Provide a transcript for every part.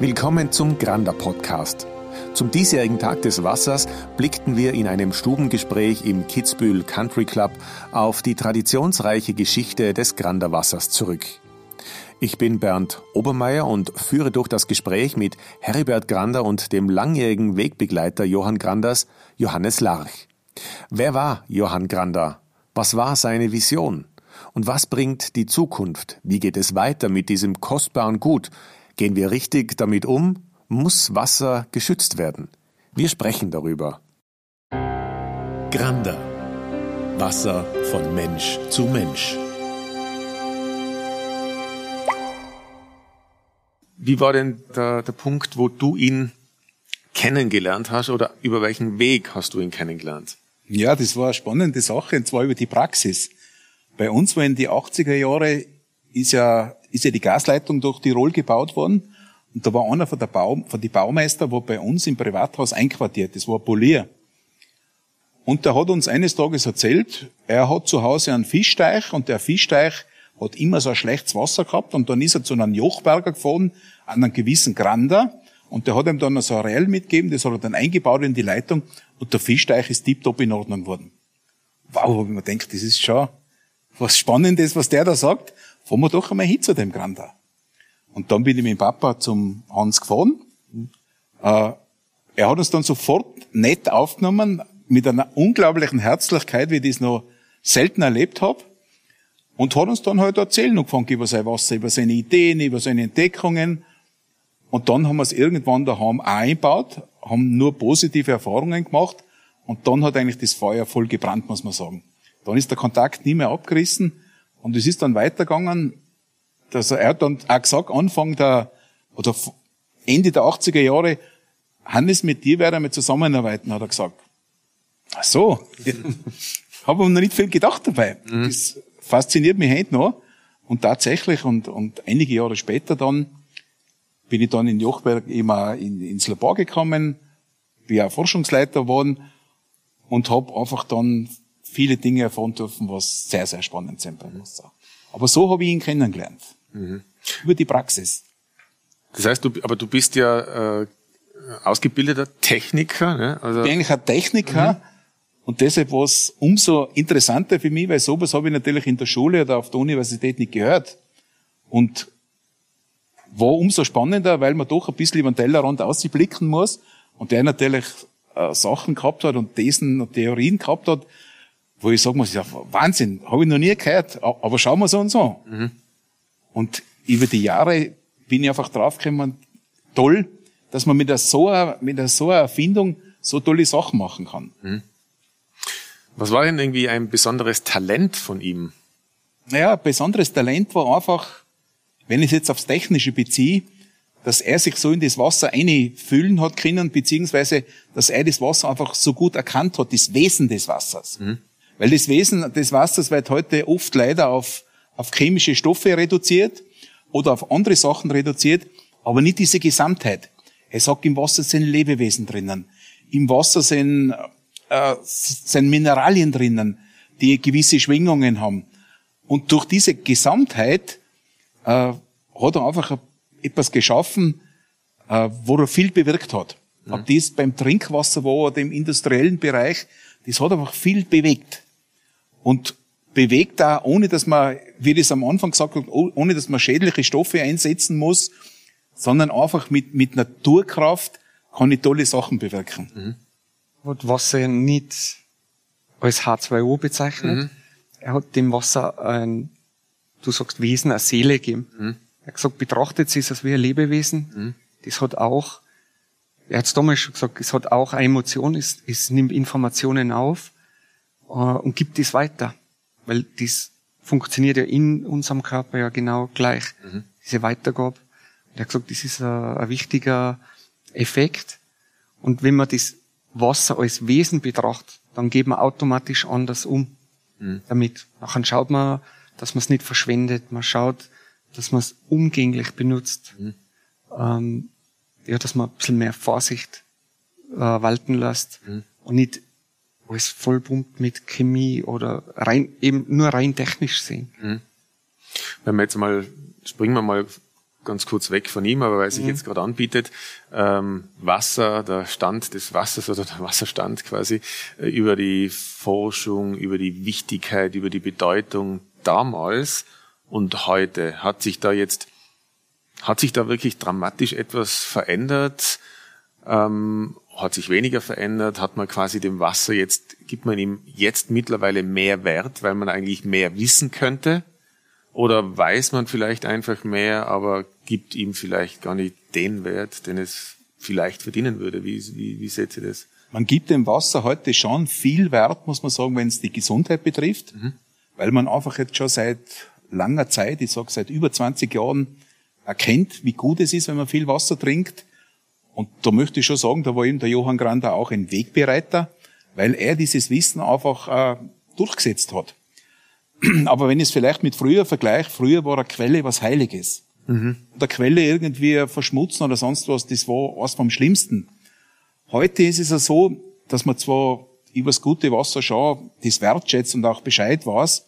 Willkommen zum Granda Podcast. Zum diesjährigen Tag des Wassers blickten wir in einem Stubengespräch im Kitzbühel Country Club auf die traditionsreiche Geschichte des Granda Wassers zurück. Ich bin Bernd Obermeier und führe durch das Gespräch mit Heribert Grander und dem langjährigen Wegbegleiter Johann Granders, Johannes Larch. Wer war Johann Grander? Was war seine Vision? Und was bringt die Zukunft? Wie geht es weiter mit diesem kostbaren Gut? Gehen wir richtig damit um? Muss Wasser geschützt werden? Wir sprechen darüber. Granda. Wasser von Mensch zu Mensch. Wie war denn der, der Punkt, wo du ihn kennengelernt hast oder über welchen Weg hast du ihn kennengelernt? Ja, das war eine spannende Sache, und zwar über die Praxis. Bei uns war in die 80er Jahre ist ja ist ja die Gasleitung durch Tirol gebaut worden. Und da war einer von der Bau, von die Baumeister, war bei uns im Privathaus einquartiert. Das war Polier. Und der hat uns eines Tages erzählt, er hat zu Hause einen Fischteich und der Fischteich hat immer so ein schlechtes Wasser gehabt und dann ist er zu einem Jochberger gefahren, an einem gewissen Grander und der hat ihm dann so ein Real mitgegeben, das hat er dann eingebaut in die Leitung und der Fischteich ist tiptop in Ordnung worden. Wow, hab ich mir gedacht, das ist schon was Spannendes, was der da sagt fahren wir doch einmal hin zu dem Granda. Und dann bin ich mit dem Papa zum Hans gefahren. Äh, er hat uns dann sofort nett aufgenommen, mit einer unglaublichen Herzlichkeit, wie ich das noch selten erlebt habe. Und hat uns dann halt erzählen angefangen über sein Wasser, über seine Ideen, über seine Entdeckungen. Und dann haben wir es irgendwann daheim auch eingebaut, haben nur positive Erfahrungen gemacht. Und dann hat eigentlich das Feuer voll gebrannt, muss man sagen. Dann ist der Kontakt nie mehr abgerissen. Und es ist dann weitergegangen, dass er hat dann auch gesagt, Anfang der, oder Ende der 80er Jahre, Hannes, mit dir werden wir zusammenarbeiten, hat er gesagt. Ach so. Habe mir noch nicht viel gedacht dabei. Mhm. Das fasziniert mich heute noch. Und tatsächlich, und, und einige Jahre später dann, bin ich dann in Jochberg immer in, ins Labor gekommen, bin auch Forschungsleiter geworden und habe einfach dann viele Dinge erfahren dürfen, was sehr, sehr spannend sind bei uns. Aber so habe ich ihn kennengelernt. Mhm. Über die Praxis. Das heißt, du, aber du bist ja äh, ausgebildeter Techniker. Ne? Also ich bin eigentlich ein Techniker. Mhm. Und deshalb war es umso interessanter für mich, weil sowas habe ich natürlich in der Schule oder auf der Universität nicht gehört. Und war umso spannender, weil man doch ein bisschen über den Tellerrand ausblicken muss und der natürlich äh, Sachen gehabt hat und Thesen und Theorien gehabt hat, wo ich sagen muss, ja, Wahnsinn, habe ich noch nie gehört, aber schauen wir so und so. Mhm. Und über die Jahre bin ich einfach draufgekommen, toll, dass man mit so einer, mit so einer Erfindung so tolle Sachen machen kann. Mhm. Was war denn irgendwie ein besonderes Talent von ihm? Naja, besonderes Talent war einfach, wenn ich es jetzt aufs Technische beziehe, dass er sich so in das Wasser einfühlen hat können, beziehungsweise, dass er das Wasser einfach so gut erkannt hat, das Wesen des Wassers. Mhm. Weil das Wesen des Wassers wird heute oft leider auf, auf chemische Stoffe reduziert oder auf andere Sachen reduziert, aber nicht diese Gesamtheit. Er sagt, im Wasser sind Lebewesen drinnen. Im Wasser sind, äh, sind Mineralien drinnen, die gewisse Schwingungen haben. Und durch diese Gesamtheit äh, hat er einfach etwas geschaffen, äh, wo er viel bewirkt hat. Mhm. Ob das beim Trinkwasser war oder im industriellen Bereich, das hat einfach viel bewegt und bewegt da, ohne dass man, wie das am Anfang gesagt habe, oh, ohne dass man schädliche Stoffe einsetzen muss, sondern einfach mit, mit Naturkraft kann ich tolle Sachen bewirken. Mhm. Hat Wasser nicht als H2O bezeichnet. Mhm. Er hat dem Wasser ein, du sagst Wesen, eine Seele gegeben. Mhm. Er hat gesagt, betrachtet es als wie ein Lebewesen. Mhm. Das hat auch, er hat es damals schon gesagt, es hat auch eine Emotion, es, es nimmt Informationen auf und gibt es weiter. Weil das funktioniert ja in unserem Körper ja genau gleich, mhm. diese Weitergabe. Und er hat gesagt, das ist ein, ein wichtiger Effekt. Und wenn man das Wasser als Wesen betrachtet, dann geht man automatisch anders um mhm. damit. Nachher schaut man, dass man es nicht verschwendet. Man schaut, dass man es umgänglich benutzt. Mhm. Ähm, ja, dass man ein bisschen mehr Vorsicht äh, walten lässt mhm. und nicht alles vollpumpt mit Chemie oder rein, eben nur rein technisch sehen. Mhm. Wenn wir jetzt mal, springen wir mal ganz kurz weg von ihm, aber weil es sich mhm. jetzt gerade anbietet, ähm, Wasser, der Stand des Wassers oder der Wasserstand quasi, äh, über die Forschung, über die Wichtigkeit, über die Bedeutung damals und heute. Hat sich da jetzt, hat sich da wirklich dramatisch etwas verändert? Ähm, hat sich weniger verändert? Hat man quasi dem Wasser jetzt, gibt man ihm jetzt mittlerweile mehr Wert, weil man eigentlich mehr wissen könnte? Oder weiß man vielleicht einfach mehr, aber gibt ihm vielleicht gar nicht den Wert, den es vielleicht verdienen würde? Wie, wie, wie seht ihr das? Man gibt dem Wasser heute schon viel Wert, muss man sagen, wenn es die Gesundheit betrifft, mhm. weil man einfach jetzt schon seit langer Zeit, ich sage seit über 20 Jahren, erkennt, wie gut es ist, wenn man viel Wasser trinkt. Und da möchte ich schon sagen, da war eben der Johann Grander auch ein Wegbereiter, weil er dieses Wissen einfach äh, durchgesetzt hat. Aber wenn ich es vielleicht mit früher vergleiche, früher war eine Quelle was Heiliges. Mhm. Der Quelle irgendwie verschmutzen oder sonst was, das war was vom Schlimmsten. Heute ist es ja so, dass man zwar über das gute Wasser schon das wertschätzt und auch Bescheid weiß,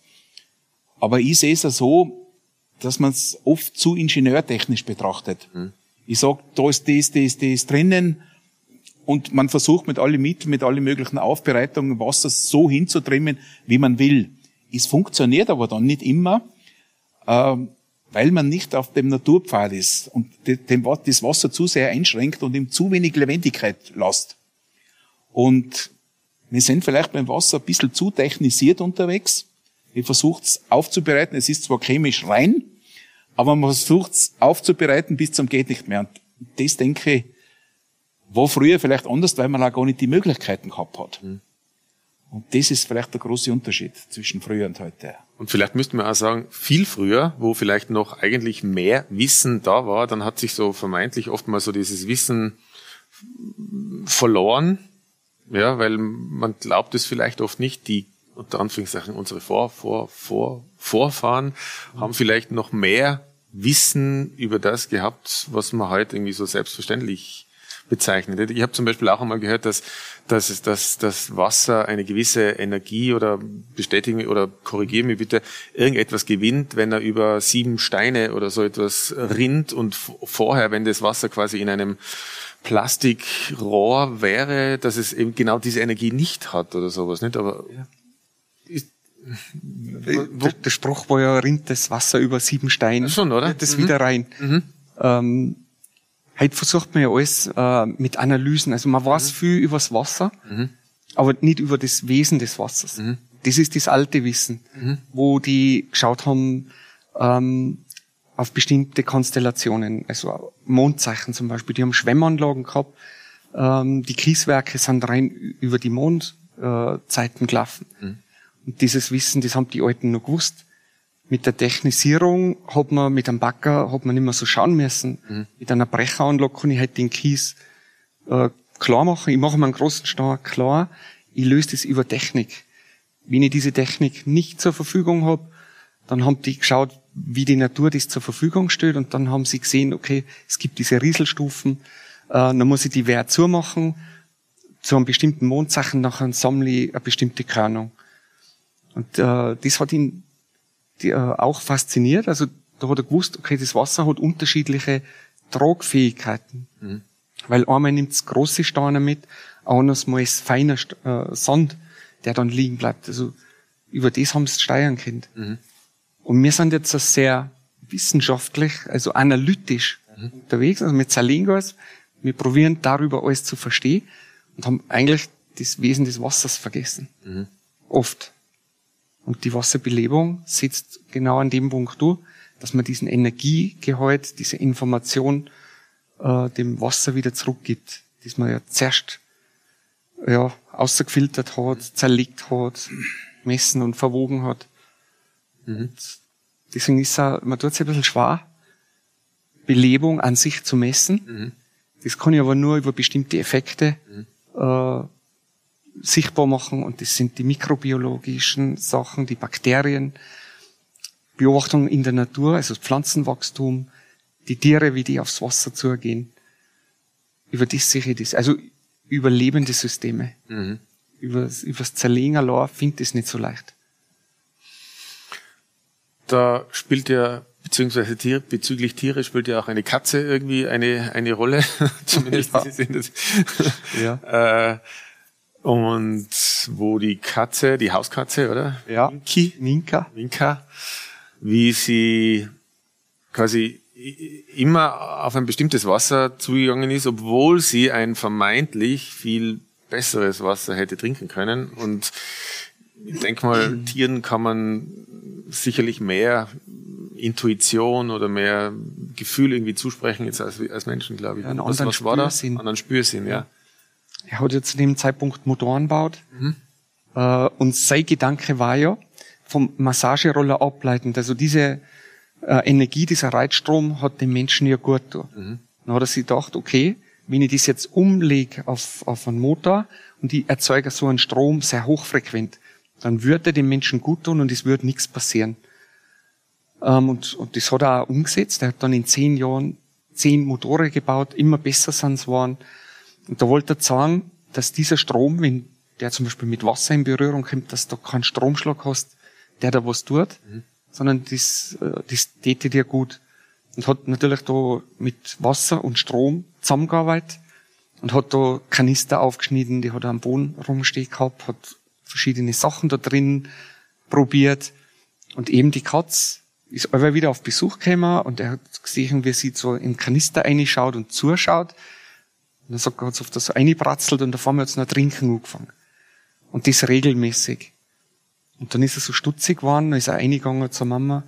aber ich sehe es ja so, dass man es oft zu ingenieurtechnisch betrachtet. Mhm. Ich sag, da ist das, das, das drinnen und man versucht mit allen Mitteln, mit allen möglichen Aufbereitungen Wasser so hinzutrimmen, wie man will. Es funktioniert aber dann nicht immer, ähm, weil man nicht auf dem Naturpfad ist und das Wasser zu sehr einschränkt und ihm zu wenig Lebendigkeit lässt. Und wir sind vielleicht beim Wasser ein bisschen zu technisiert unterwegs. Wir versucht es aufzubereiten. Es ist zwar chemisch rein, aber man versucht es aufzubereiten bis zum geht nicht mehr. Und das denke ich, war früher vielleicht anders, weil man auch gar nicht die Möglichkeiten gehabt hat. Mhm. Und das ist vielleicht der große Unterschied zwischen früher und heute. Und vielleicht müssten wir auch sagen, viel früher, wo vielleicht noch eigentlich mehr Wissen da war, dann hat sich so vermeintlich oft mal so dieses Wissen verloren. Ja, weil man glaubt es vielleicht oft nicht, die unter Anführungszeichen unsere Vor, Vor, Vor, Vorfahren haben vielleicht noch mehr Wissen über das gehabt, was man heute irgendwie so selbstverständlich bezeichnet. Ich habe zum Beispiel auch einmal gehört, dass, dass, dass das Wasser eine gewisse Energie oder bestätigen oder korrigieren mich bitte, irgendetwas gewinnt, wenn er über sieben Steine oder so etwas rinnt und vorher, wenn das Wasser quasi in einem Plastikrohr wäre, dass es eben genau diese Energie nicht hat oder sowas, nicht? Aber ja. Ist, der, der Spruch war ja, rinnt das Wasser über sieben Steine. Schon, oder? Das mhm. wieder rein. Mhm. Ähm, Heute versucht man ja alles äh, mit Analysen. Also man weiß mhm. viel über das Wasser, mhm. aber nicht über das Wesen des Wassers. Mhm. Das ist das alte Wissen, mhm. wo die geschaut haben ähm, auf bestimmte Konstellationen, also Mondzeichen zum Beispiel. Die haben Schwemmanlagen gehabt. Ähm, die Kieswerke sind rein über die Mondzeiten gelaufen. Und dieses Wissen, das haben die Alten noch gewusst mit der Technisierung hat man, mit einem Backer hat man nicht mehr so schauen müssen. Mhm. Mit einer Brecheranlage kann ich halt den Kies äh, klar machen. Ich mache mir einen großen Stein klar. Ich löse das über Technik. Wenn ich diese Technik nicht zur Verfügung habe, dann haben die geschaut, wie die Natur das zur Verfügung stellt und dann haben sie gesehen, okay, es gibt diese Rieselstufen, äh, dann muss ich die Wert zumachen, zu einem bestimmten Mondzeichen, nachher sammle ich eine bestimmte Körnung. Und äh, das hat ihn die, äh, auch fasziniert. Also da hat er gewusst, okay, das Wasser hat unterschiedliche Tragfähigkeiten. Mhm. Weil einmal nimmt es große Steine mit, anders mal ist feiner äh, Sand, der dann liegen bleibt. Also über das haben sie steuern können. Mhm. Und wir sind jetzt sehr wissenschaftlich, also analytisch mhm. unterwegs, also mit Salingas. Wir probieren darüber alles zu verstehen und haben eigentlich das Wesen des Wassers vergessen. Mhm. Oft. Und die Wasserbelebung sitzt genau an dem Punkt durch, dass man diesen Energiegehalt, diese Information äh, dem Wasser wieder zurückgibt, das man ja zuerst ja, außergefiltert hat, zerlegt hat, messen und verwogen hat. Mhm. Deswegen ist es, man tut es ein bisschen schwer, Belebung an sich zu messen. Mhm. Das kann ich aber nur über bestimmte Effekte mhm. äh, sichtbar machen und das sind die mikrobiologischen Sachen, die Bakterien, Beobachtung in der Natur, also Pflanzenwachstum, die Tiere, wie die aufs Wasser zugehen. Über das sehe ich das. Also überlebende Systeme. Mhm. Über, übers Zerlegen allein finde ich es nicht so leicht. Da spielt ja beziehungsweise Tier, bezüglich Tiere spielt ja auch eine Katze irgendwie eine, eine Rolle, zumindest ja. sind das. ja. äh, und wo die Katze, die Hauskatze, oder? Ja. Minki. Minka. Minka. Wie sie quasi immer auf ein bestimmtes Wasser zugegangen ist, obwohl sie ein vermeintlich viel besseres Wasser hätte trinken können. Und ich denke mal, Tieren kann man sicherlich mehr Intuition oder mehr Gefühl irgendwie zusprechen jetzt als, als Menschen, glaube ich. Ja, einen was, was war das? Anderen Spürsinn, ja. Er hat ja zu dem Zeitpunkt Motoren gebaut. Mhm. Äh, und sein Gedanke war ja, vom Massageroller ableitend, also diese äh, Energie, dieser Reitstrom hat dem Menschen ja gut getan. Mhm. Dann hat er sich gedacht, okay, wenn ich das jetzt umlege auf, auf einen Motor und ich erzeuge so einen Strom sehr hochfrequent, dann würde dem Menschen gut tun und es würde nichts passieren. Ähm, und, und das hat er auch umgesetzt. Er hat dann in zehn Jahren zehn Motoren gebaut, immer besser sind es waren. Und da wollte er sagen, dass dieser Strom, wenn der zum Beispiel mit Wasser in Berührung kommt, dass du keinen Stromschlag hast, der da was tut, mhm. sondern das, äh, das täte dir gut. Und hat natürlich da mit Wasser und Strom zusammengearbeitet und hat da Kanister aufgeschnitten, die hat er am Boden rumstehen gehabt, hat verschiedene Sachen da drin probiert. Und eben die Katz ist aber wieder auf Besuch gekommen und er hat gesehen, wie sie so in Kanister reinschaut und zuschaut. Und dann er, hat auf das eingebratzelt und einmal hat es noch trinken angefangen. Und das regelmäßig. Und dann ist er so stutzig geworden, dann ist er eingegangen zur Mama,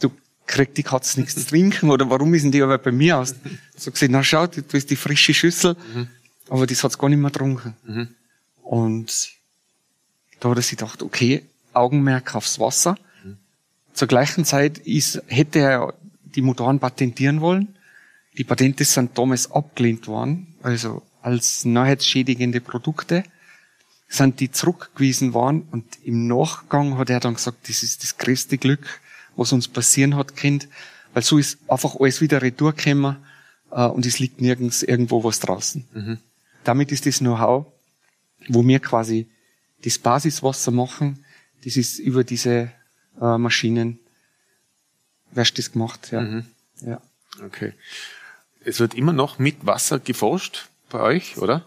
du kriegst die Katze nichts zu trinken, oder warum ist denn die aber bei mir aus? So gesagt, na schau, du ist die frische Schüssel, mhm. aber das hat's gar nicht mehr getrunken. Mhm. Und da hat er sich gedacht, okay, Augenmerk aufs Wasser. Mhm. Zur gleichen Zeit ist, hätte er die Motoren patentieren wollen. Die Patente sind damals abgelehnt worden, also als neuheitsschädigende Produkte sind die zurückgewiesen worden und im Nachgang hat er dann gesagt, das ist das größte Glück, was uns passieren hat, Kind, weil so ist einfach alles wieder retourgekommen äh, und es liegt nirgends irgendwo was draußen. Mhm. Damit ist das Know-how, wo wir quasi das Basiswasser machen, das ist über diese äh, Maschinen, wirst das gemacht, ja. Mhm. ja. Okay. Es wird immer noch mit Wasser geforscht bei euch, oder?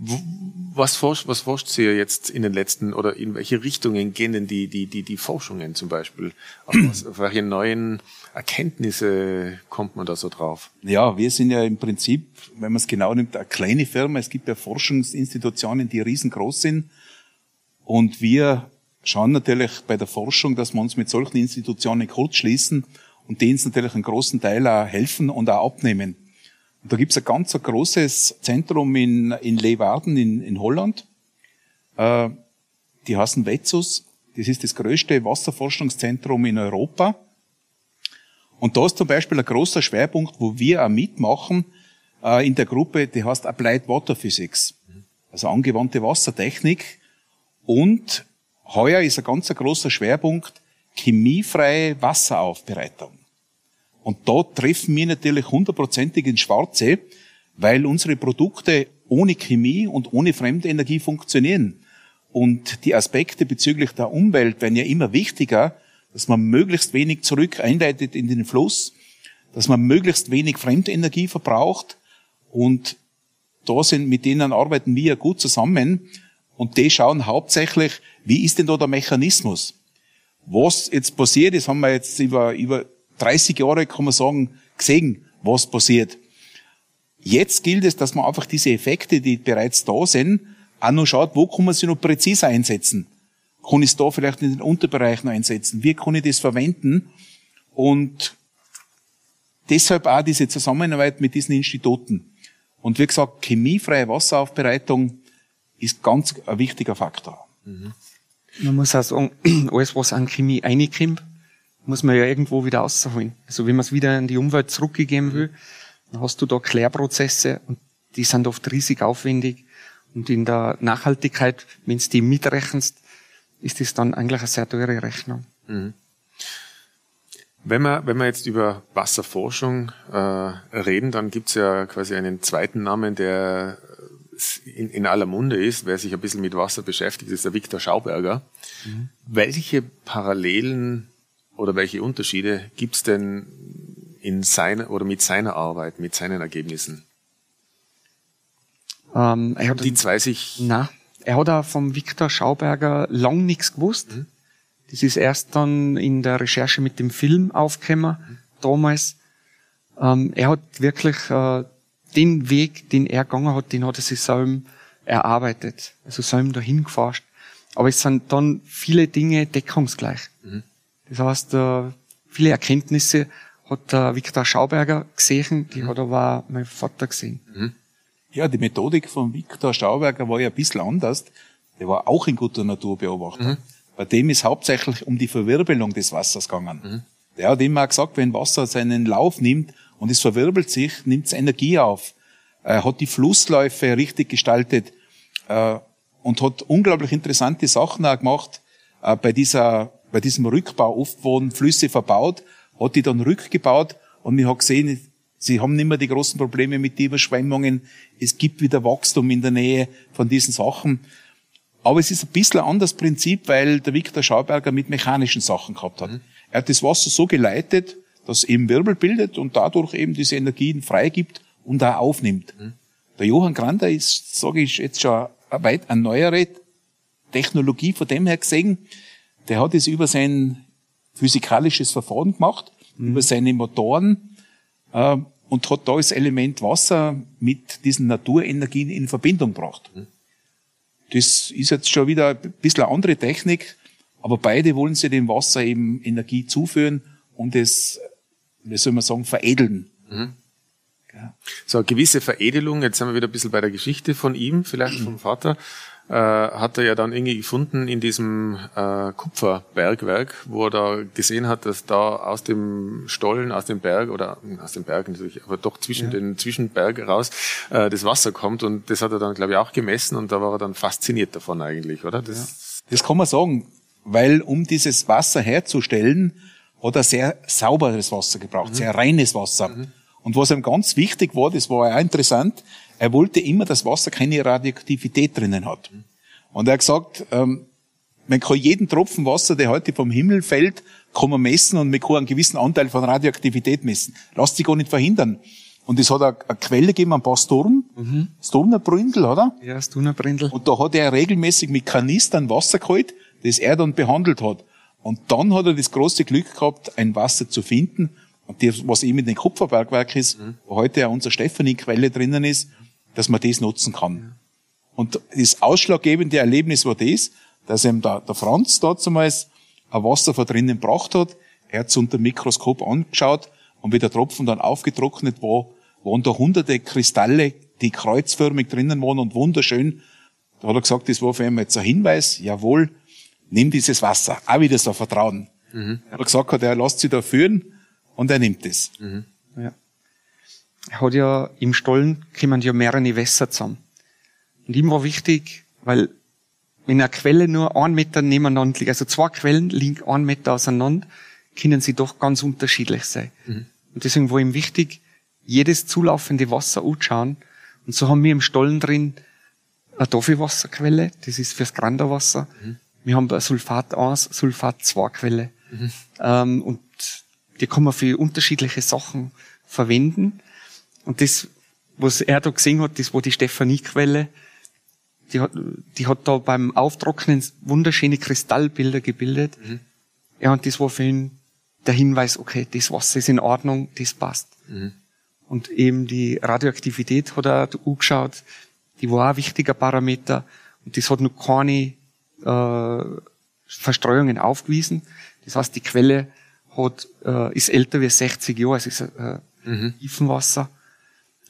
Was forscht, was forscht ihr jetzt in den letzten oder in welche Richtungen gehen denn die, die, die, die Forschungen zum Beispiel? Auf, was, auf welche neuen Erkenntnisse kommt man da so drauf? Ja, wir sind ja im Prinzip, wenn man es genau nimmt, eine kleine Firma. Es gibt ja Forschungsinstitutionen, die riesengroß sind. Und wir schauen natürlich bei der Forschung, dass wir uns mit solchen Institutionen kurz schließen und denen natürlich einen großen Teil auch helfen und auch abnehmen. Und da gibt's ein ganz ein großes Zentrum in, in Leeuwarden in, in Holland. Äh, die heißen Vetsus. Das ist das größte Wasserforschungszentrum in Europa. Und da ist zum Beispiel ein großer Schwerpunkt, wo wir auch mitmachen, äh, in der Gruppe, die heißt Applied Water Physics. Also angewandte Wassertechnik. Und heuer ist ein ganz großer Schwerpunkt chemiefreie Wasseraufbereitung. Und da treffen wir natürlich hundertprozentig ins Schwarze, weil unsere Produkte ohne Chemie und ohne Fremdenergie funktionieren. Und die Aspekte bezüglich der Umwelt werden ja immer wichtiger, dass man möglichst wenig zurück einleitet in den Fluss, dass man möglichst wenig Fremdenergie verbraucht. Und da sind, mit denen arbeiten wir ja gut zusammen. Und die schauen hauptsächlich, wie ist denn da der Mechanismus? Was jetzt passiert ist, haben wir jetzt über, über 30 Jahre, kann man sagen, gesehen, was passiert. Jetzt gilt es, dass man einfach diese Effekte, die bereits da sind, auch noch schaut, wo kann man sie noch präzise einsetzen. Kann ich es da vielleicht in den Unterbereichen einsetzen? Wie kann ich das verwenden? Und deshalb auch diese Zusammenarbeit mit diesen Instituten. Und wie gesagt, chemiefreie Wasseraufbereitung ist ganz ein wichtiger Faktor. Mhm. Man muss auch sagen, alles, was an Chemie reinkommt, muss man ja irgendwo wieder rausholen. Also wenn man es wieder in die Umwelt zurückgegeben will, dann hast du da Klärprozesse und die sind oft riesig aufwendig. Und in der Nachhaltigkeit, wenn du die mitrechnest, ist das dann eigentlich eine sehr teure Rechnung. Mhm. Wenn wir, wenn wir jetzt über Wasserforschung äh, reden, dann gibt's ja quasi einen zweiten Namen, der in, in aller Munde ist, wer sich ein bisschen mit Wasser beschäftigt, ist der Viktor Schauberger. Mhm. Welche Parallelen oder welche Unterschiede gibt's denn in seiner oder mit seiner Arbeit, mit seinen Ergebnissen? Ähm, er hat Die zwei sich. Na, er hat auch vom Viktor Schauberger lang nichts gewusst. Mhm. Das ist erst dann in der Recherche mit dem Film aufgekommen, damals. Ähm, er hat wirklich äh, den Weg, den er gegangen hat, den hat er sich selber erarbeitet. Also selber dahin geforscht. Aber es sind dann viele Dinge deckungsgleich. Das heißt, äh, viele Erkenntnisse hat der Viktor Schauberger gesehen, die hat aber auch mein Vater gesehen. Ja, die Methodik von Viktor Stauberger war ja ein bisschen anders. Der war auch ein guter Naturbeobachter. Bei dem ist hauptsächlich um die Verwirbelung des Wassers gegangen. Der hat immer gesagt, wenn Wasser seinen Lauf nimmt und es verwirbelt sich, nimmt es Energie auf. Er hat die Flussläufe richtig gestaltet äh, und hat unglaublich interessante Sachen auch gemacht. Äh, bei, dieser, bei diesem Rückbau, oft wurden Flüsse verbaut, hat die dann rückgebaut und man hat gesehen, sie haben nicht mehr die großen Probleme mit den Überschwemmungen. Es gibt wieder Wachstum in der Nähe von diesen Sachen. Aber es ist ein bisschen ein anderes Prinzip, weil der Viktor Schauberger mit mechanischen Sachen gehabt hat. Er hat das Wasser so geleitet, dass eben Wirbel bildet und dadurch eben diese Energien freigibt und auch aufnimmt. Der Johann Grander ist, sage ich jetzt schon, eine weit eine neuere Technologie von dem her gesehen. Der hat es über sein physikalisches Verfahren gemacht, über seine Motoren äh, und hat da das Element Wasser mit diesen Naturenergien in Verbindung gebracht. Das ist jetzt schon wieder ein bisschen eine andere Technik, aber beide wollen sie dem Wasser eben Energie zuführen und es, wie soll man sagen, veredeln. So eine gewisse Veredelung, jetzt sind wir wieder ein bisschen bei der Geschichte von ihm, vielleicht vom Vater, äh, hat er ja dann irgendwie gefunden in diesem äh, Kupferbergwerk, wo er da gesehen hat, dass da aus dem Stollen, aus dem Berg oder hm, aus dem Berg natürlich, aber doch zwischen den Zwischenberg raus äh, das Wasser kommt und das hat er dann, glaube ich, auch gemessen und da war er dann fasziniert davon eigentlich, oder? Das, Das kann man sagen, weil um dieses Wasser herzustellen, hat er sehr sauberes Wasser gebraucht, sehr reines Wasser. Und was ihm ganz wichtig war, das war auch interessant, er wollte immer, dass Wasser keine Radioaktivität drinnen hat. Und er hat gesagt, ähm, man kann jeden Tropfen Wasser, der heute vom Himmel fällt, kann man messen und man kann einen gewissen Anteil von Radioaktivität messen. Lasst sich gar nicht verhindern. Und es hat eine, eine Quelle gegeben am Pasturm, mhm. Sturmer Bründel, oder? Ja, das Tunerbrindel. Und da hat er regelmäßig mit Kanistern Wasser geholt, das er dann behandelt hat. Und dann hat er das große Glück gehabt, ein Wasser zu finden. Und das, was eben in den Kupferbergwerk ist, wo heute ja unsere Stephanie-Quelle drinnen ist, dass man das nutzen kann. Und das ausschlaggebende Erlebnis war das, dass ihm der, der Franz damals ein Wasser von drinnen gebracht hat. Er hat es unter dem Mikroskop angeschaut und wie der Tropfen dann aufgetrocknet war, waren da hunderte Kristalle, die kreuzförmig drinnen waren und wunderschön. Da hat er gesagt, das war für ihn jetzt ein Hinweis, jawohl, nimm dieses Wasser. Auch wieder so Vertrauen. Er hat gesagt, er lässt sich da führen und er nimmt es. Ja. Er hat ja im Stollen kommen ja mehrere Wässer zusammen. Und ihm war wichtig, weil wenn eine Quelle nur einen Meter nebeneinander liegt, also zwei Quellen liegen einen Meter auseinander, können sie doch ganz unterschiedlich sein. Und deswegen war ihm wichtig, jedes zulaufende Wasser anschauen. Und so haben wir im Stollen drin eine Tafelwasserquelle, das ist fürs Granderwasser. Wir haben eine Sulfat 1, Sulfat 2 Quelle. Ähm, und die kann man für unterschiedliche Sachen verwenden. Und das, was er da gesehen hat, das war die Stephanie-Quelle. Die hat, die hat da beim Auftrocknen wunderschöne Kristallbilder gebildet. Ja, und das war für ihn der Hinweis, okay, das Wasser ist in Ordnung, das passt. Und eben die Radioaktivität hat er angeschaut, die war auch ein wichtiger Parameter. Und das hat noch keine äh, Verstreuungen aufgewiesen. Das heißt, die Quelle hat, äh, ist älter wie 60 Jahre, es ist äh, Tiefenwasser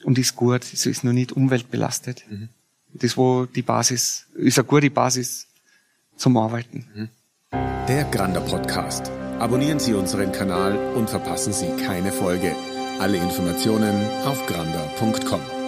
und ist gut, es ist noch nicht umweltbelastet. Das war die Basis, ist eine gute Basis zum Arbeiten. Der Grander Podcast. Abonnieren Sie unseren Kanal und verpassen Sie keine Folge. Alle Informationen auf grander.com.